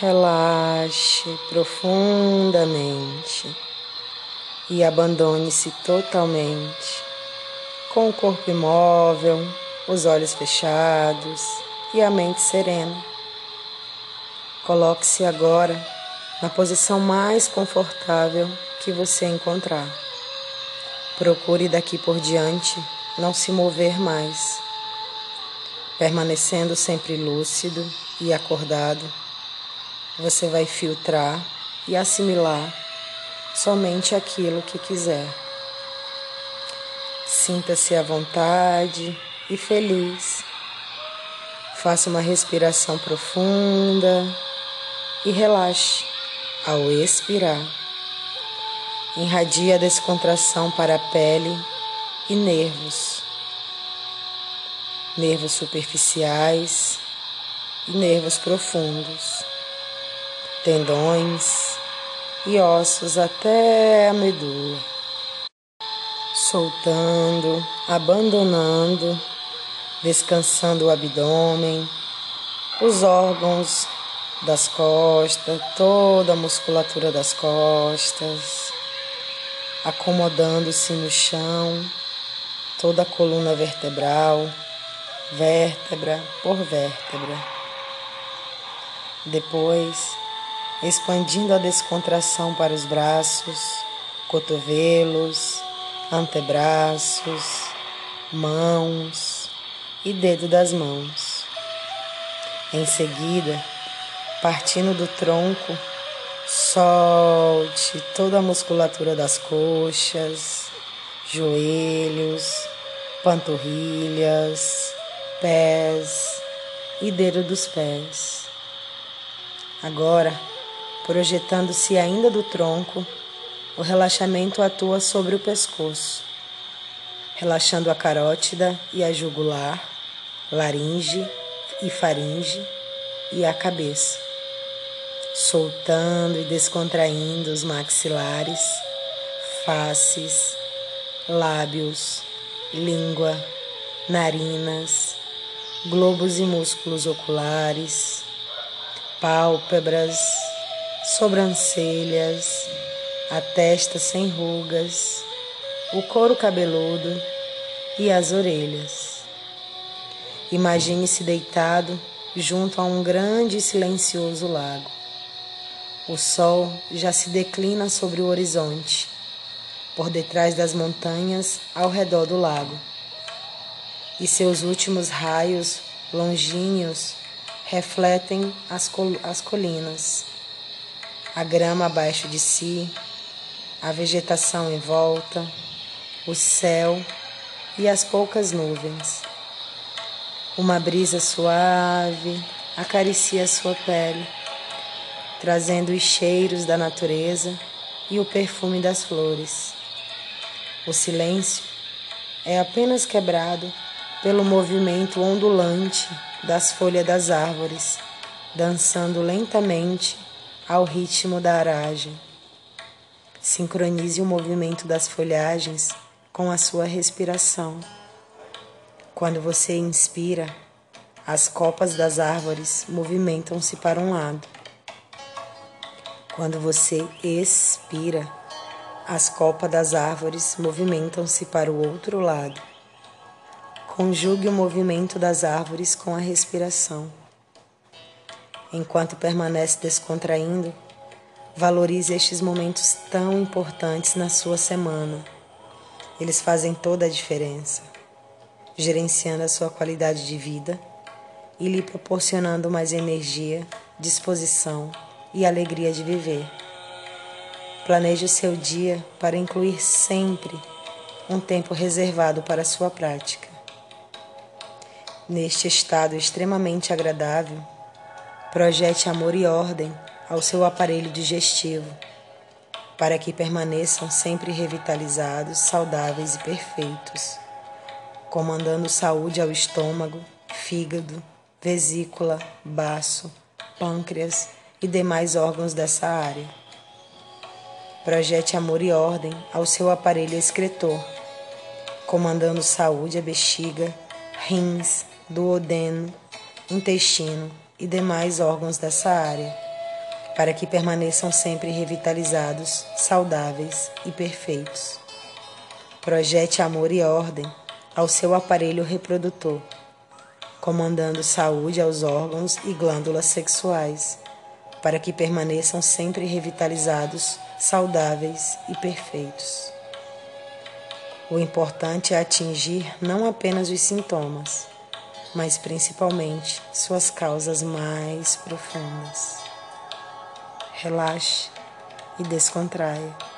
Relaxe profundamente e abandone-se totalmente, com o corpo imóvel, os olhos fechados e a mente serena. Coloque-se agora na posição mais confortável que você encontrar. Procure daqui por diante não se mover mais, permanecendo sempre lúcido e acordado. Você vai filtrar e assimilar somente aquilo que quiser. Sinta-se à vontade e feliz. Faça uma respiração profunda e relaxe ao expirar. Irradia a descontração para a pele e nervos, nervos superficiais e nervos profundos, tendões e ossos até a medula, soltando, abandonando, descansando o abdômen, os órgãos das costas, toda a musculatura das costas, acomodando-se no chão, toda a coluna vertebral, vértebra por vértebra. Depois, expandindo a descontração para os braços, cotovelos, antebraços, mãos e dedo das mãos. Em seguida, partindo do tronco, solte toda a musculatura das coxas, joelhos, panturrilhas, pés e dedo dos pés. Agora, projetando-se ainda do tronco, o relaxamento atua sobre o pescoço, relaxando a carótida e a jugular, laringe e faringe e a cabeça soltando e descontraindo os maxilares, faces, lábios, língua, narinas, globos e músculos oculares, pálpebras, sobrancelhas, a testa sem rugas, o couro cabeludo e as orelhas. Imagine-se deitado junto a um grande e silencioso lago. O sol já se declina sobre o horizonte, por detrás das montanhas ao redor do lago. E seus últimos raios longínquos refletem as, col as colinas, a grama abaixo de si, a vegetação em volta, o céu e as poucas nuvens. Uma brisa suave acaricia sua pele trazendo os cheiros da natureza e o perfume das flores. O silêncio é apenas quebrado pelo movimento ondulante das folhas das árvores, dançando lentamente ao ritmo da aragem. Sincronize o movimento das folhagens com a sua respiração. Quando você inspira, as copas das árvores movimentam-se para um lado. Quando você expira, as copas das árvores movimentam-se para o outro lado. Conjugue o movimento das árvores com a respiração. Enquanto permanece descontraindo, valorize estes momentos tão importantes na sua semana. Eles fazem toda a diferença, gerenciando a sua qualidade de vida e lhe proporcionando mais energia, disposição e alegria de viver. Planeje o seu dia para incluir sempre um tempo reservado para a sua prática. Neste estado extremamente agradável, projete amor e ordem ao seu aparelho digestivo, para que permaneçam sempre revitalizados, saudáveis e perfeitos, comandando saúde ao estômago, fígado, vesícula, baço, pâncreas e demais órgãos dessa área. Projete amor e ordem ao seu aparelho excretor, comandando saúde à bexiga, rins, duodeno, intestino e demais órgãos dessa área, para que permaneçam sempre revitalizados, saudáveis e perfeitos. Projete amor e ordem ao seu aparelho reprodutor, comandando saúde aos órgãos e glândulas sexuais, para que permaneçam sempre revitalizados, saudáveis e perfeitos. O importante é atingir não apenas os sintomas, mas principalmente suas causas mais profundas. Relaxe e descontraia.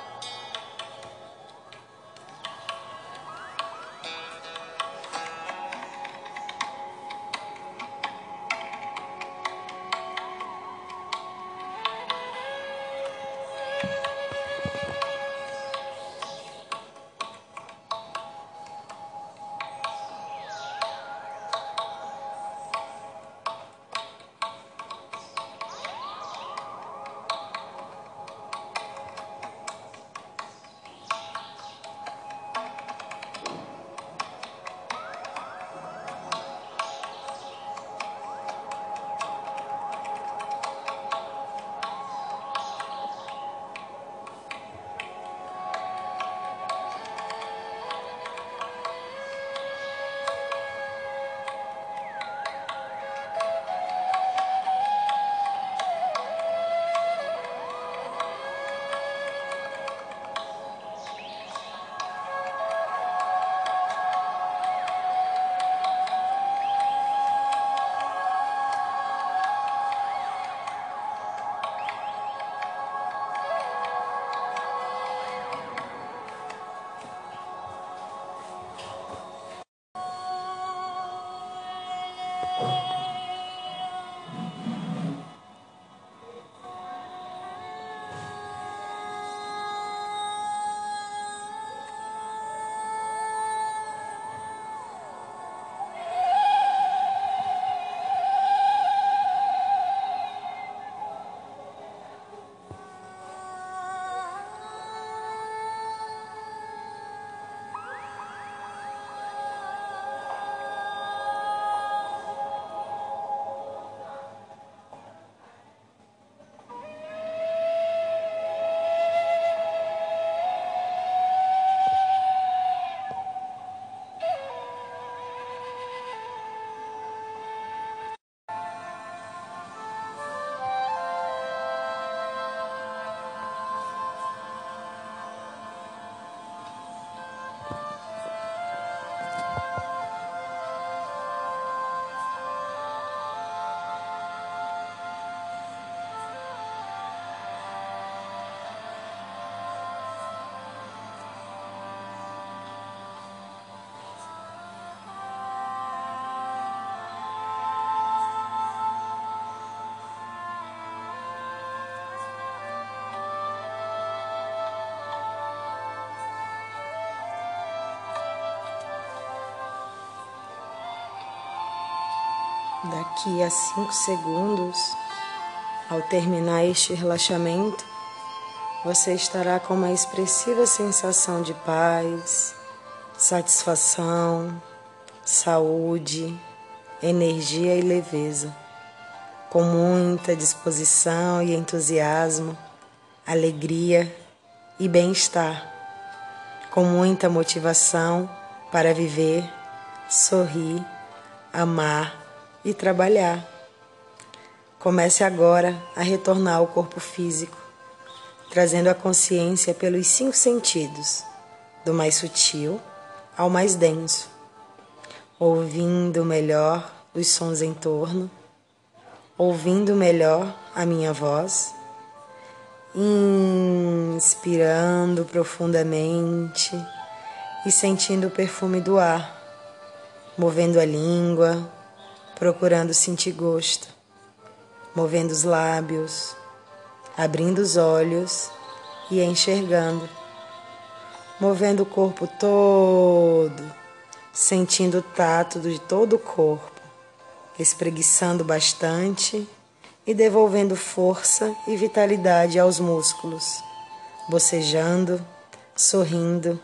Daqui a cinco segundos, ao terminar este relaxamento, você estará com uma expressiva sensação de paz, satisfação, saúde, energia e leveza, com muita disposição e entusiasmo, alegria e bem-estar, com muita motivação para viver, sorrir, amar e trabalhar. Comece agora a retornar ao corpo físico, trazendo a consciência pelos cinco sentidos, do mais sutil ao mais denso, ouvindo melhor os sons em torno, ouvindo melhor a minha voz, inspirando profundamente e sentindo o perfume do ar, movendo a língua, procurando sentir gosto, movendo os lábios, abrindo os olhos e enxergando, movendo o corpo todo, sentindo o tato de todo o corpo, espreguiçando bastante e devolvendo força e vitalidade aos músculos, bocejando, sorrindo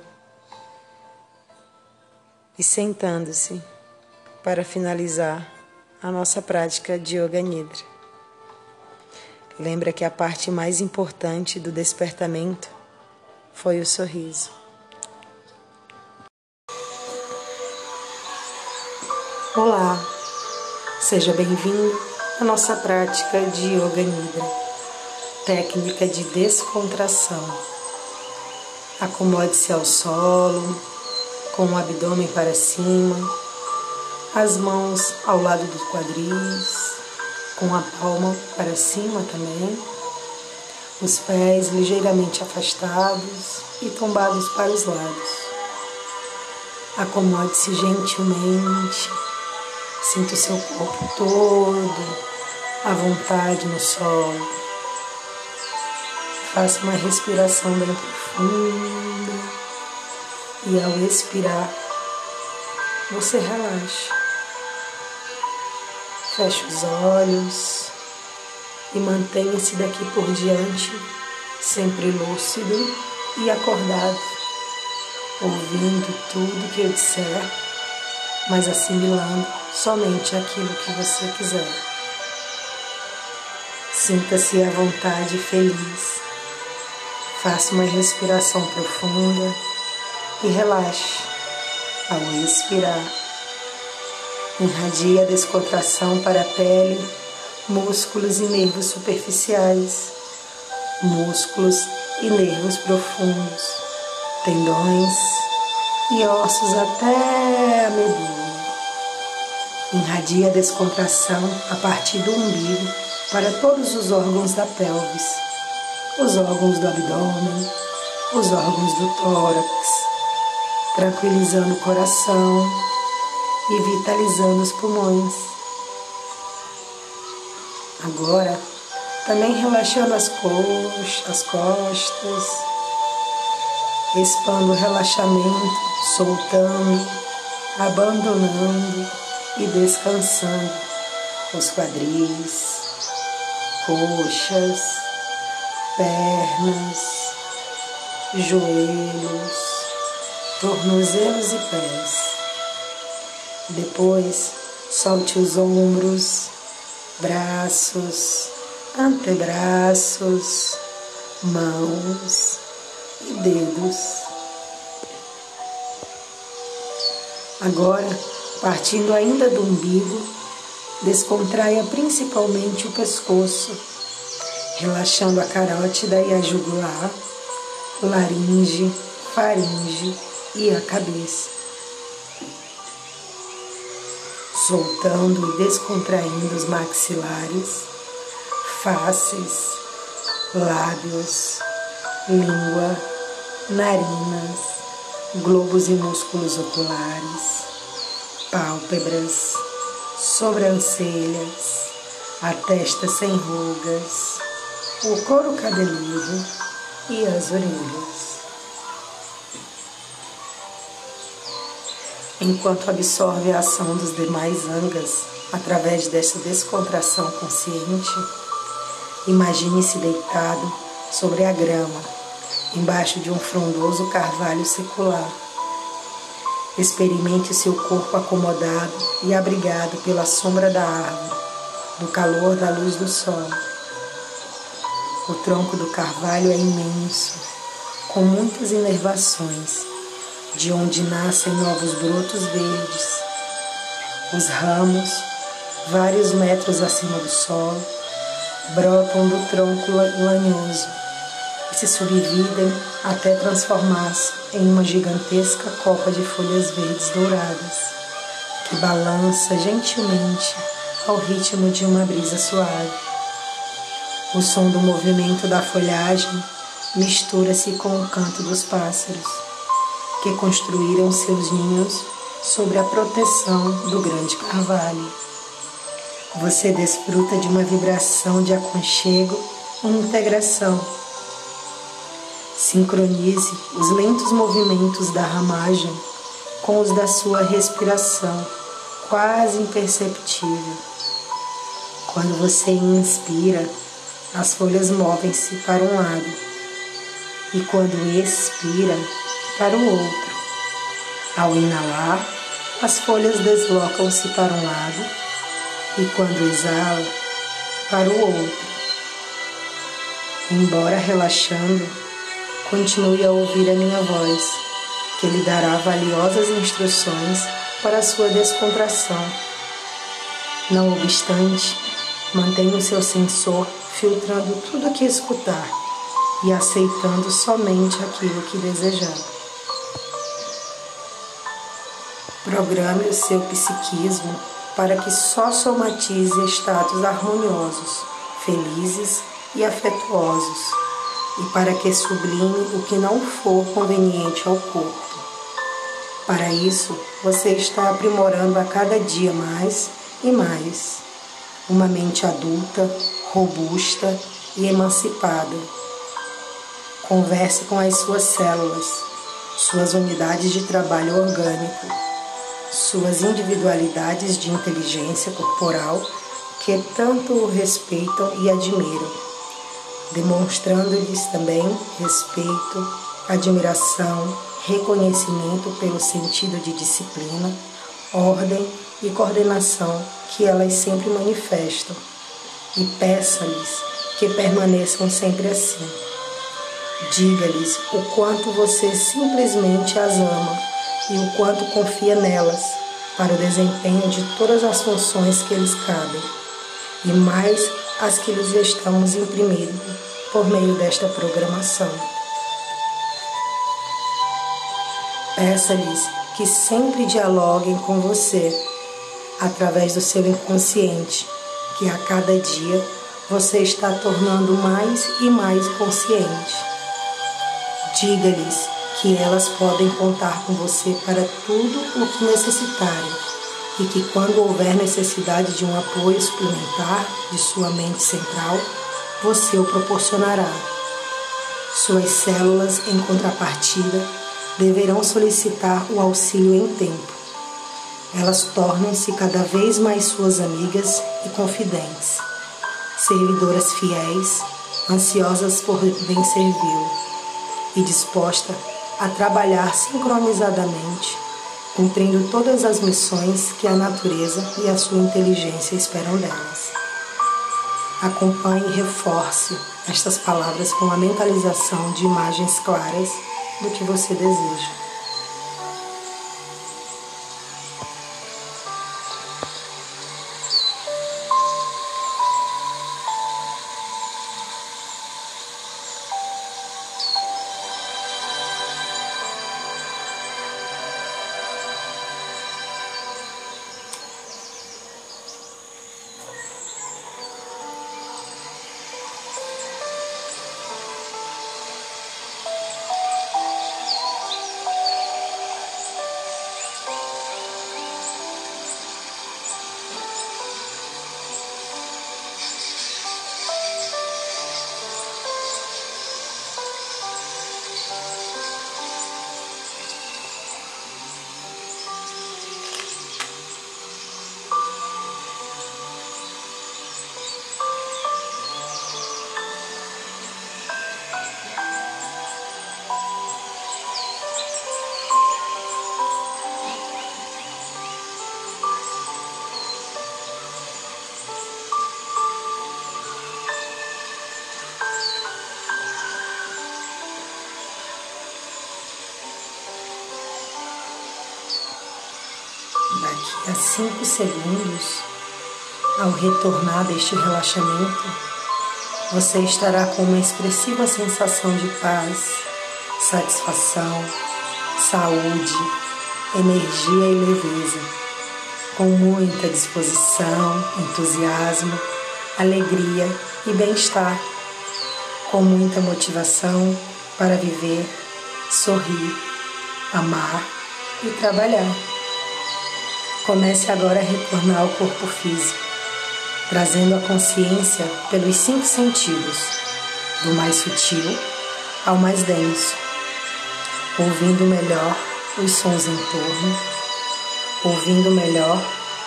e sentando-se para finalizar a nossa prática de Yoga Nidra. lembra que a parte mais importante do despertamento foi o sorriso. Olá, seja bem-vindo à nossa prática de Yoga Nidra, técnica de descontração. Acomode-se ao solo, com o abdômen para cima, as mãos ao lado dos quadris, com a palma para cima também, os pés ligeiramente afastados e tombados para os lados. Acomode-se gentilmente Sinta o seu corpo todo à vontade no solo. Faça uma respiração bem profunda e ao expirar, você relaxa. Feche os olhos e mantenha-se daqui por diante sempre lúcido e acordado, ouvindo tudo que eu disser, mas assimilando somente aquilo que você quiser. Sinta-se à vontade e feliz. Faça uma respiração profunda e relaxe ao expirar. Irradia descontração para a pele, músculos e nervos superficiais, músculos e nervos profundos, tendões e ossos até a medula. Irradia descontração a partir do umbigo para todos os órgãos da pelvis, os órgãos do abdômen, os órgãos do tórax, tranquilizando o coração e vitalizando os pulmões. Agora, também relaxando as coxas, as costas, expando o relaxamento, soltando, abandonando e descansando os quadris, coxas, pernas, joelhos, tornozelos e pés. Depois, solte os ombros, braços, antebraços, mãos e dedos. Agora, Partindo ainda do umbigo, descontraia principalmente o pescoço, relaxando a carótida e a jugular, laringe, faringe e a cabeça. Soltando e descontraindo os maxilares, faces, lábios, língua, narinas, globos e músculos oculares pálpebras, sobrancelhas, a testa sem rugas, o couro cabeludo e as orelhas. Enquanto absorve a ação dos demais angas através desta descontração consciente, imagine-se deitado sobre a grama, embaixo de um frondoso carvalho secular Experimente seu corpo acomodado e abrigado pela sombra da árvore, do calor da luz do sol. O tronco do carvalho é imenso, com muitas inervações, de onde nascem novos brotos verdes. Os ramos, vários metros acima do solo, brotam do tronco lanhoso e se subdividem até transformar-se em uma gigantesca copa de folhas verdes douradas que balança gentilmente ao ritmo de uma brisa suave. O som do movimento da folhagem mistura-se com o canto dos pássaros que construíram seus ninhos sobre a proteção do grande carvalho. Você desfruta de uma vibração de aconchego e integração Sincronize os lentos movimentos da ramagem com os da sua respiração, quase imperceptível. Quando você inspira, as folhas movem-se para um lado, e quando expira, para o outro. Ao inalar, as folhas deslocam-se para um lado, e quando exala, para o outro. Embora relaxando, continue a ouvir a minha voz, que lhe dará valiosas instruções para a sua descontração. Não obstante, mantenha o seu sensor filtrando tudo o que escutar e aceitando somente aquilo que desejar. Programe o seu psiquismo para que só somatize estados harmoniosos, felizes e afetuosos, e para que sublime o que não for conveniente ao corpo. Para isso, você está aprimorando a cada dia mais e mais uma mente adulta, robusta e emancipada. Converse com as suas células, suas unidades de trabalho orgânico, suas individualidades de inteligência corporal que tanto o respeitam e admiram demonstrando-lhes também respeito, admiração, reconhecimento pelo sentido de disciplina, ordem e coordenação que elas sempre manifestam, e peça-lhes que permaneçam sempre assim. Diga-lhes o quanto você simplesmente as ama e o quanto confia nelas para o desempenho de todas as funções que lhes cabem, e mais as que lhes estamos imprimindo por meio desta programação. Peça-lhes que sempre dialoguem com você através do seu inconsciente, que a cada dia você está tornando mais e mais consciente. Diga-lhes que elas podem contar com você para tudo o que necessitarem e que, quando houver necessidade de um apoio suplementar de sua mente central, você o proporcionará. Suas células, em contrapartida, deverão solicitar o auxílio em tempo. Elas tornam-se cada vez mais suas amigas e confidentes, servidoras fiéis, ansiosas por bem servi-lo e disposta a trabalhar sincronizadamente cumprindo todas as missões que a natureza e a sua inteligência esperam delas. Acompanhe e reforce estas palavras com a mentalização de imagens claras do que você deseja. Cinco segundos, ao retornar deste relaxamento, você estará com uma expressiva sensação de paz, satisfação, saúde, energia e leveza, com muita disposição, entusiasmo, alegria e bem-estar, com muita motivação para viver, sorrir, amar e trabalhar. Comece agora a retornar ao corpo físico, trazendo a consciência pelos cinco sentidos, do mais sutil ao mais denso, ouvindo melhor os sons em torno, ouvindo melhor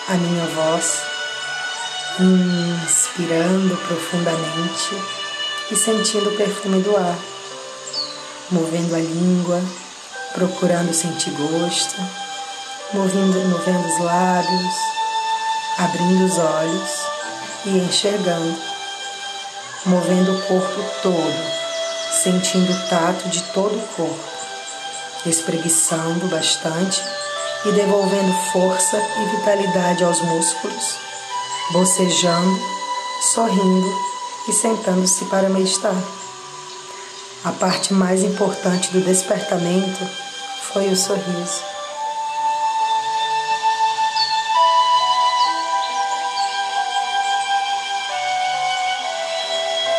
a minha voz, inspirando profundamente e sentindo o perfume do ar, movendo a língua, procurando sentir gosto movendo, movendo os lábios, abrindo os olhos e enxergando. movendo o corpo todo, sentindo o tato de todo o corpo, espreguiçando bastante e devolvendo força e vitalidade aos músculos, bocejando, sorrindo e sentando-se para meditar. A parte mais importante do despertamento foi o sorriso.